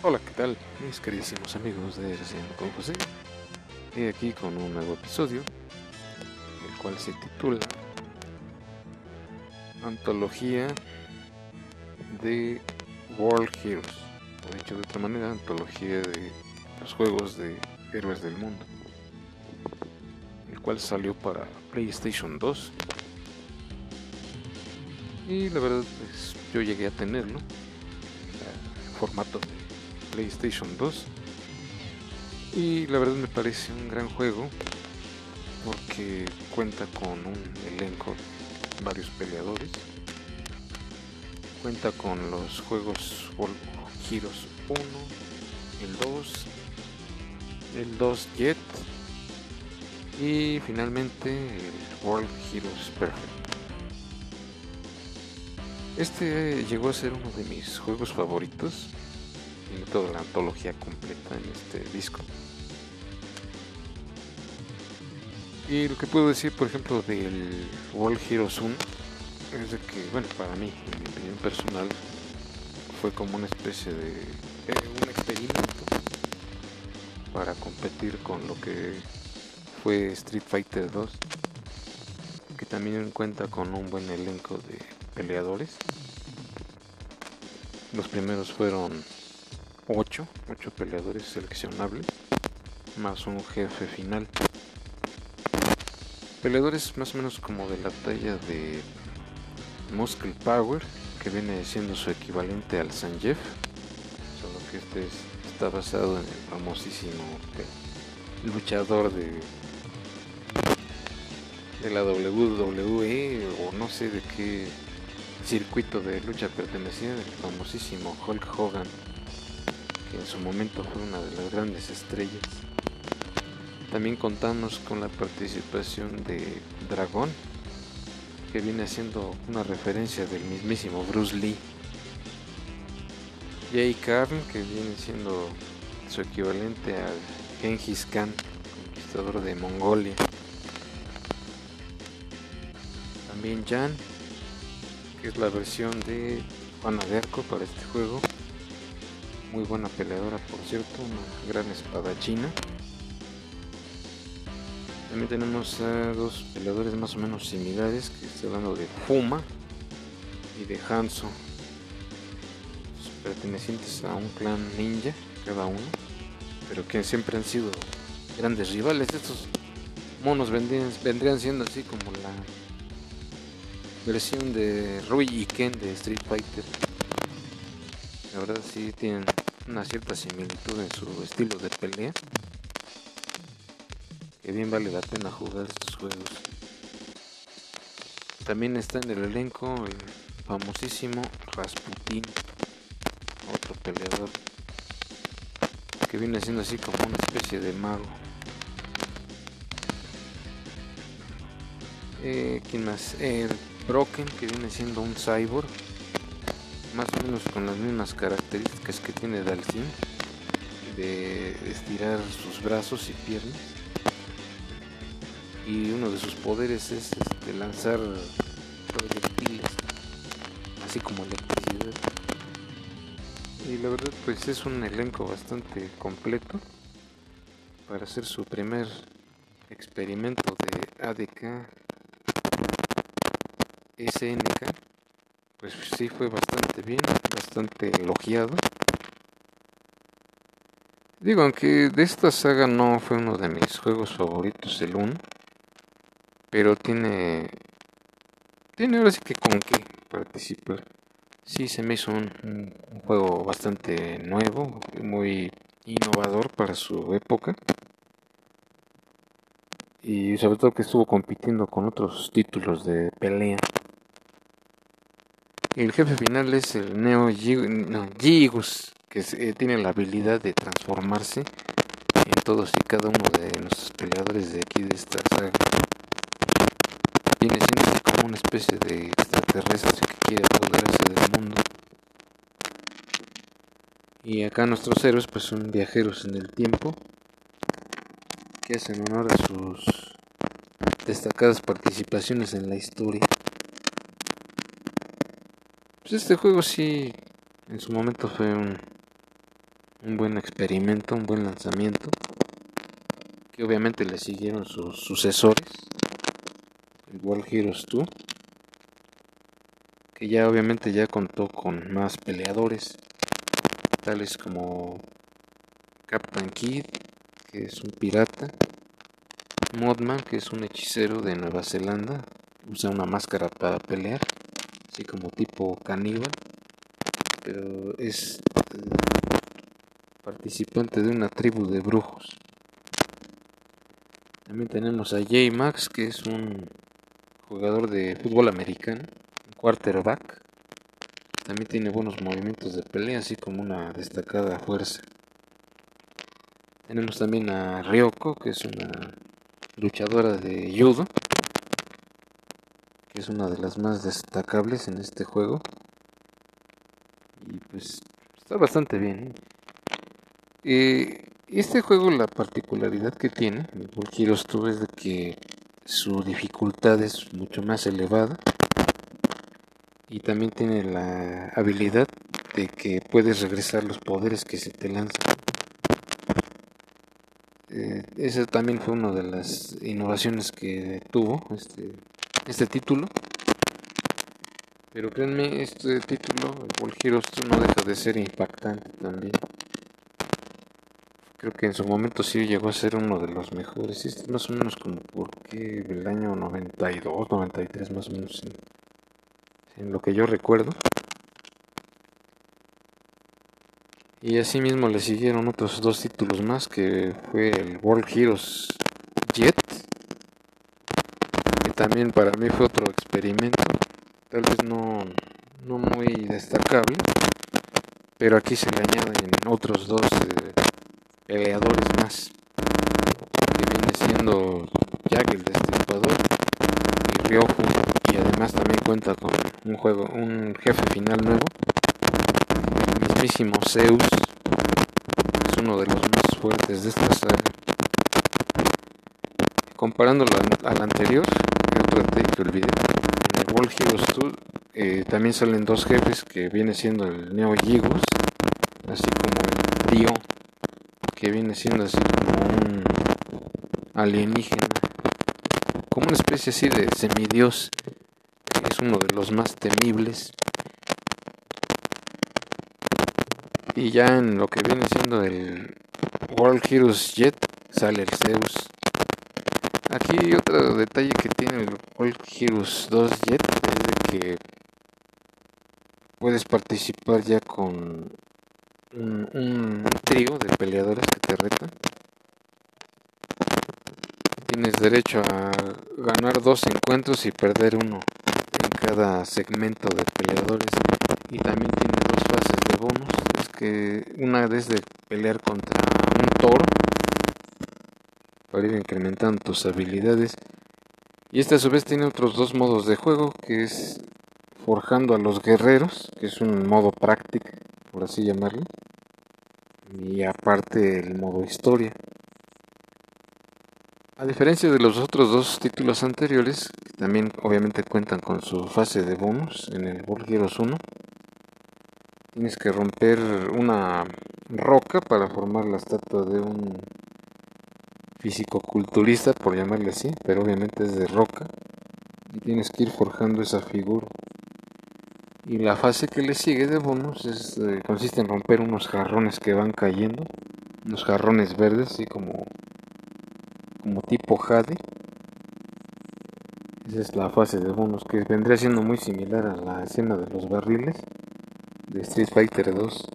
Hola, ¿qué tal? Mis queridísimos amigos de Recién con José. Y aquí con un nuevo episodio, el cual se titula Antología de World Heroes. O dicho de otra manera, antología de los juegos de héroes del mundo. El cual salió para PlayStation 2. Y la verdad, pues yo llegué a tenerlo. En formato de PlayStation 2. Y la verdad me parece un gran juego porque cuenta con un elenco, varios peleadores. Cuenta con los juegos World Heroes 1, el 2, el 2 Jet y finalmente el World Heroes Perfect. Este llegó a ser uno de mis juegos favoritos toda la antología completa en este disco. Y lo que puedo decir, por ejemplo, del World Heroes 1 es de que, bueno, para mí, en mi opinión personal, fue como una especie de eh, un experimento para competir con lo que fue Street Fighter 2, que también cuenta con un buen elenco de peleadores. Los primeros fueron 8, 8 peleadores seleccionables, más un jefe final. Peleadores más o menos como de la talla de Muscle Power, que viene siendo su equivalente al Sanjeev, solo que este está basado en el famosísimo luchador de, de la WWE o no sé de qué circuito de lucha pertenecía, el famosísimo Hulk Hogan que en su momento fue una de las grandes estrellas. También contamos con la participación de Dragón, que viene siendo una referencia del mismísimo Bruce Lee. Jay Karn, que viene siendo su equivalente al Genghis Khan, conquistador de Mongolia. También Jan, que es la versión de Juana de Arco para este juego muy buena peleadora por cierto, una gran espadachina. También tenemos a dos peleadores más o menos similares, que estoy hablando de Fuma y de Hanzo, pertenecientes a un clan ninja, cada uno, pero que siempre han sido grandes rivales. Estos monos vendrían, vendrían siendo así como la versión de Rui y Ken de Street Fighter. La verdad sí tienen una cierta similitud en su estilo de pelea. Que bien vale la pena jugar estos juegos. También está en el elenco el famosísimo Rasputin, otro peleador que viene siendo así como una especie de mago. Eh, ¿Quién más? El Broken, que viene siendo un cyborg más o menos con las mismas características que tiene Dalsin de estirar sus brazos y piernas. Y uno de sus poderes es este, lanzar proyectiles así como electricidad. Y la verdad pues es un elenco bastante completo para hacer su primer experimento de ADK SNK pues sí fue bastante bien, bastante elogiado. Digo, aunque de esta saga no fue uno de mis juegos favoritos el 1, pero tiene tiene ahora sí que con qué participar. Sí, se me hizo un, un juego bastante nuevo, muy innovador para su época. Y sobre todo que estuvo compitiendo con otros títulos de pelea. El jefe final es el Neo Gigus, que eh, tiene la habilidad de transformarse en todos y cada uno de los peleadores de aquí de esta saga. Viene siendo como una especie de extraterrestre que quiere apoderarse del mundo. Y acá nuestros héroes pues son viajeros en el tiempo que hacen honor a sus destacadas participaciones en la historia. Pues este juego sí, en su momento fue un, un buen experimento, un buen lanzamiento, que obviamente le siguieron sus sucesores, el World Heroes 2, que ya obviamente ya contó con más peleadores, tales como Captain Kid, que es un pirata, Modman, que es un hechicero de Nueva Zelanda, usa una máscara para pelear, así como tipo caníbal, pero es eh, participante de una tribu de brujos. También tenemos a J Max, que es un jugador de fútbol americano, un quarterback. También tiene buenos movimientos de pelea, así como una destacada fuerza. Tenemos también a Ryoko, que es una luchadora de judo, es una de las más destacables en este juego. Y pues está bastante bien. Eh, este juego, la particularidad que tiene, World Heroes 2, es de que su dificultad es mucho más elevada y también tiene la habilidad de que puedes regresar los poderes que se te lanzan. Eh, esa también fue una de las innovaciones que tuvo este, este título. Pero créanme, este título, World Heroes 2, no deja de ser impactante también. Creo que en su momento sí llegó a ser uno de los mejores. Este más o menos como porque el año 92, 93 más o menos en, lo que yo recuerdo. Y así mismo le siguieron otros dos títulos más que fue el World Heroes Jet. También para mí fue otro experimento. Tal vez no, no muy destacable. Pero aquí se le añaden otros dos. Eh, peleadores más que viene siendo Jack el Destripador y Ryofu y además también cuenta con un juego un jefe final nuevo el mismísimo Zeus es uno de los más fuertes de esta saga comparándolo al anterior que detalle que olvidé en el World Heroes 2 eh, también salen dos jefes que viene siendo el Neo Gigos así como el Dio que viene siendo así como un alienígena, como una especie así de semidios, que es uno de los más temibles. Y ya en lo que viene siendo el World Heroes Jet sale el Zeus. Aquí otro detalle que tiene el World Heroes 2 Jet es de que puedes participar ya con un, un trío de peleadores que te retan. Tienes derecho a ganar dos encuentros y perder uno en cada segmento de peleadores. Y también tienes dos fases de bonus. Es que una es de pelear contra un toro para ir incrementando tus habilidades. Y este a su vez tiene otros dos modos de juego, que es forjando a los guerreros, que es un modo práctico, por así llamarlo y aparte el modo historia. A diferencia de los otros dos títulos anteriores, que también obviamente cuentan con su fase de bonus en el World Heroes 1, tienes que romper una roca para formar la estatua de un físico-culturista, por llamarle así, pero obviamente es de roca, y tienes que ir forjando esa figura. Y la fase que le sigue de bonus es, eh, consiste en romper unos jarrones que van cayendo, unos jarrones verdes, así como, como tipo Jade. Esa es la fase de bonus que vendría siendo muy similar a la escena de los barriles de Street Fighter 2.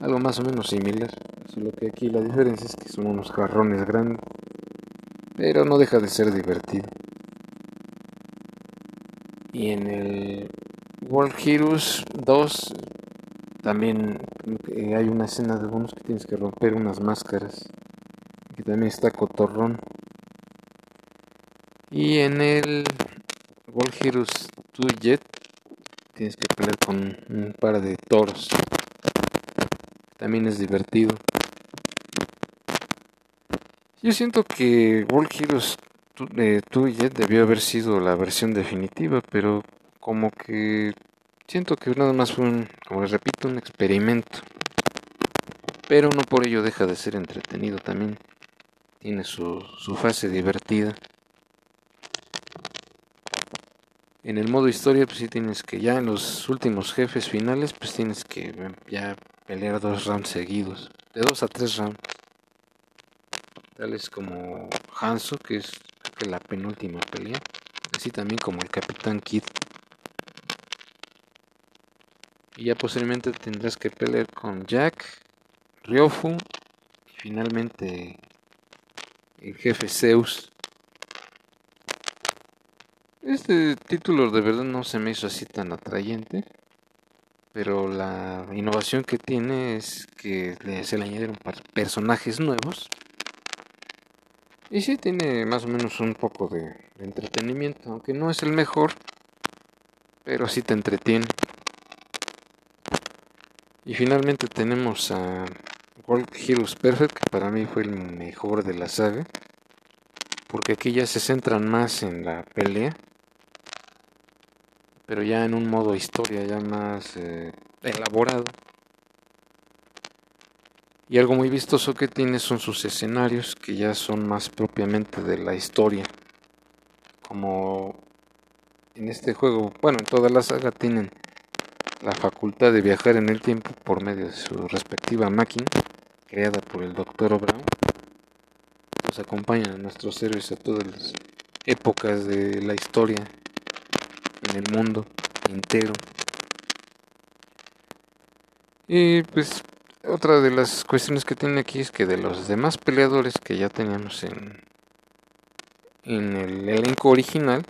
Algo más o menos similar. Solo que aquí la diferencia es que son unos jarrones grandes. Pero no deja de ser divertido. Y en el World Heroes 2 también hay una escena de bonus que tienes que romper unas máscaras. Que también está cotorrón. Y en el World Heroes 2 Jet tienes que pelear con un par de toros. También es divertido. Yo siento que World Heroes 2 eh, Jet debió haber sido la versión definitiva, pero como que siento que nada más fue un, como les repito, un experimento. pero no por ello deja de ser entretenido también. Tiene su, su fase divertida. En el modo historia, pues sí tienes que ya en los últimos jefes finales, pues tienes que ya pelear dos rounds seguidos, de dos a tres rounds. Tales como Hanzo, que es la penúltima pelea, así también como el Capitán Kid. Y ya posteriormente tendrás que pelear con Jack, Ryofu y finalmente el jefe Zeus. Este título de verdad no se me hizo así tan atrayente, pero la innovación que tiene es que se le añadieron personajes nuevos. Y sí tiene más o menos un poco de, entretenimiento, aunque no es el mejor, pero sí te entretiene. Y finalmente tenemos a World Heroes Perfect, que para mí fue el mejor de la saga, porque aquí ya se centran más en la pelea pero ya en un modo historia ya más eh, elaborado. Y algo muy vistoso que tiene son sus escenarios, que ya son más propiamente de la historia. Como en este juego, bueno, en toda la saga tienen la facultad de viajar en el tiempo por medio de su respectiva máquina, creada por el Dr. Brown. Nos acompañan a nuestros héroes a todas las épocas de la historia en el mundo entero. Y pues otra de las cuestiones que tiene aquí es que de los demás peleadores que ya teníamos en, en el elenco original,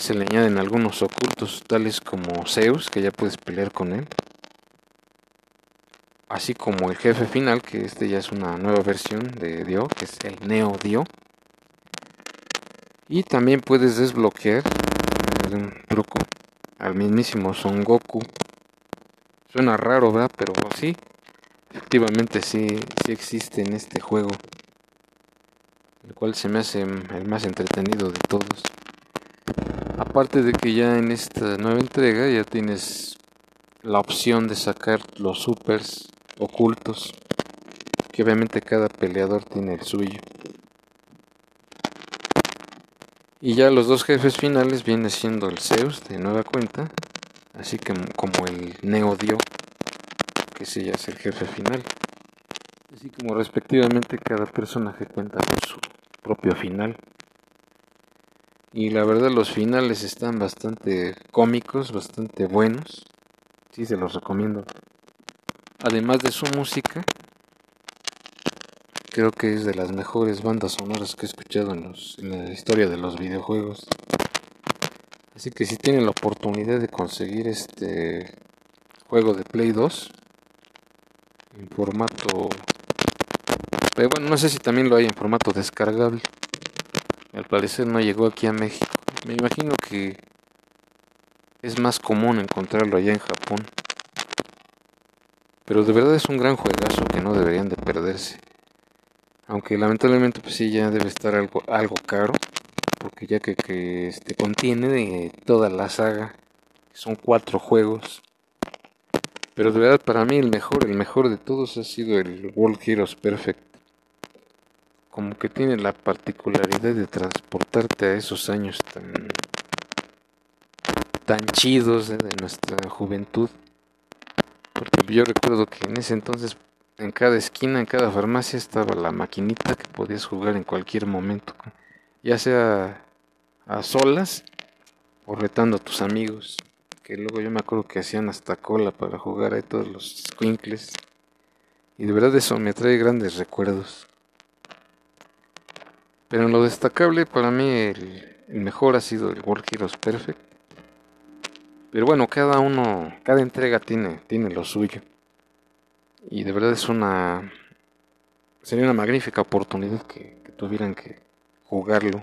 se le añaden algunos ocultos, tales como Zeus, que ya puedes pelear con él. Así como el jefe final, que este ya es una nueva versión de Dio, que es el Neo Dio. Y también puedes desbloquear un truco al mismísimo Son Goku. Suena raro, ¿verdad? Pero sí, efectivamente sí, sí existe en este juego. El cual se me hace el más entretenido de todos. Aparte de que ya en esta nueva entrega ya tienes la opción de sacar los supers ocultos. Que obviamente cada peleador tiene el suyo. Y ya los dos jefes finales viene siendo el Zeus de nueva cuenta, así que como el Neo Dio, que sí ya es el jefe final. Así como respectivamente cada personaje cuenta con su propio final. Y la verdad los finales están bastante cómicos, bastante buenos. Sí, se los recomiendo. Además de su música, Creo que es de las mejores bandas sonoras que he escuchado en, la historia de los videojuegos. Así que si tienen la oportunidad de conseguir este juego de Play 2 en formato... Pero bueno, no sé si también lo hay en formato descargable. Al parecer no llegó aquí a México. Me imagino que es más común encontrarlo allá en Japón. Pero de verdad es un gran juegazo que no deberían de perderse. Aunque lamentablemente pues sí ya debe estar algo, algo caro. Ya que, que este, contiene de toda la saga. Son cuatro juegos. Pero de verdad para mí el mejor, el mejor de todos ha sido el World Heroes Perfect. Como que tiene la particularidad de transportarte a esos años tan, tan chidos eh, de nuestra juventud. Porque yo recuerdo que en ese entonces en cada esquina, en cada farmacia estaba la maquinita que podías jugar en cualquier momento, ya sea a solas o retando a tus amigos, que luego yo me acuerdo que hacían hasta cola para jugar ahí todos los squinkles. Y de verdad eso me trae grandes recuerdos. Pero en lo destacable para mí el, mejor ha sido el World Heroes Perfect. Pero bueno, cada uno, cada entrega tiene, tiene lo suyo. Y de verdad es una... Sería una magnífica oportunidad que, tuvieran que jugarlo.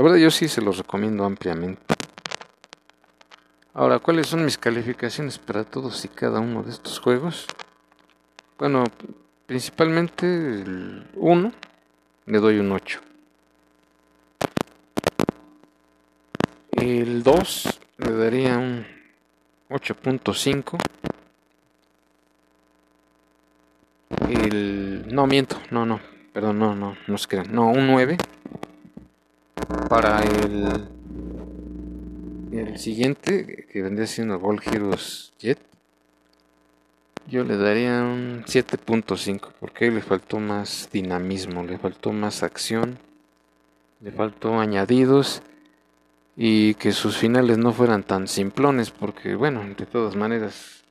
La verdad yo sí se los recomiendo ampliamente. Ahora, ¿cuáles son mis calificaciones para todos y cada uno de estos juegos? Bueno, principalmente el 1 le doy un 8. El 2 le daría un 8.5. El... No, miento, no, no, perdón, no, no, no se crean. No, un 9. Para el... El siguiente, que vendría siendo Ball Heroes Jet, yo le daría un 7.5 porque le faltó más dinamismo, le faltó más acción, le faltó añadidos y que sus finales no fueran tan simplones porque bueno, de todas maneras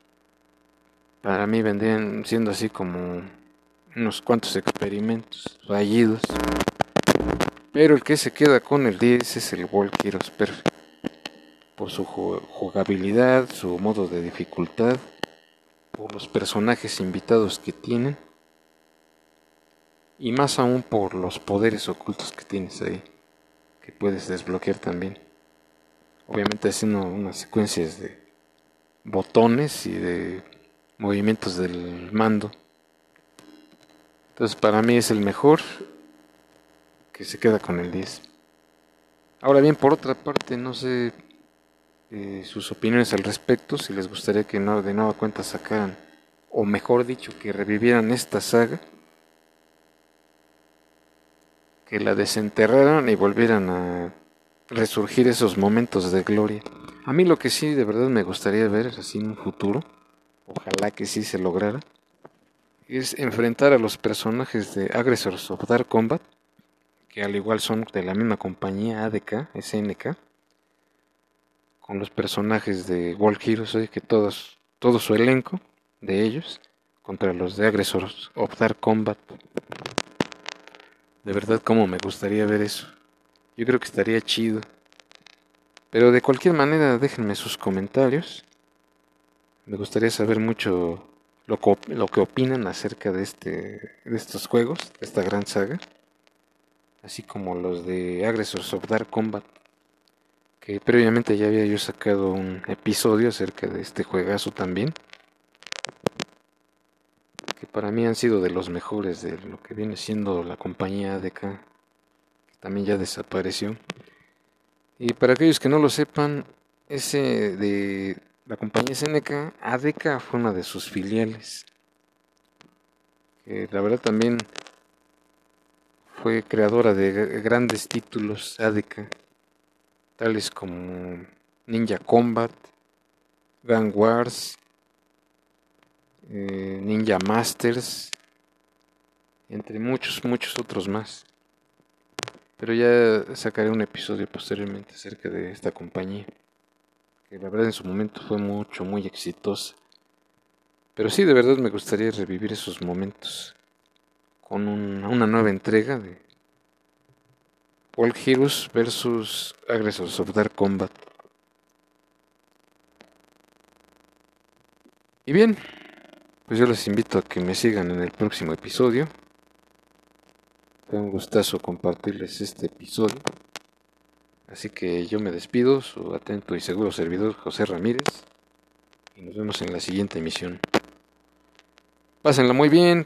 para mí vendrían siendo así como unos cuantos experimentos fallidos. Pero el que se queda con el 10 es el Heroes Perfect. Por su jugabilidad, su modo de dificultad por los personajes invitados que tienen y más aún por los poderes ocultos que tienes ahí que puedes desbloquear también. Obviamente haciendo unas secuencias de botones y de movimientos del mando. Entonces para mí es el mejor que se queda con el 10 ahora bien por otra parte no sé eh, sus opiniones al respecto, si les gustaría que de nueva cuenta sacaran, o mejor dicho, que revivieran esta saga, que la desenterraran y volvieran a resurgir esos momentos de gloria. A mí lo que sí de verdad me gustaría ver así en un futuro, ojalá que sí se lograra, es enfrentar a los personajes de Aggressors of Dark Combat, que al igual son de la misma compañía ADK, SNK, con los personajes de World Heroes, que todos, todo su elenco de ellos contra los de Agresores of Combat. De verdad, como me gustaría ver eso. Yo creo que estaría chido. Pero de cualquier manera, déjenme sus comentarios. Me gustaría saber mucho lo, lo que opinan acerca de, este, de estos juegos, de esta gran saga. Así como los de Aggressors of Dark Combat que previamente ya había yo sacado un episodio acerca de este juegazo también, que para mí han sido de los mejores de lo que viene siendo la compañía ADK, que también ya desapareció. Y para aquellos que no lo sepan, ese de la compañía SNK, ADK fue una de sus filiales, que la verdad también fue creadora de grandes títulos ADK tales como Ninja Combat, Gang Wars, eh, Ninja Masters, entre muchos, muchos otros más. Pero ya sacaré un episodio posteriormente acerca de esta compañía, que la verdad en su momento fue mucho, muy exitosa. Pero sí, de verdad me gustaría revivir esos momentos con una nueva entrega de World Heroes versus Aggressors of Dark Combat. Y bien, pues yo les invito a que me sigan en el próximo episodio. Fue un gustazo compartirles este episodio. Así que yo me despido, su atento y seguro servidor José Ramírez. Y nos vemos en la siguiente emisión. Pásenla muy bien,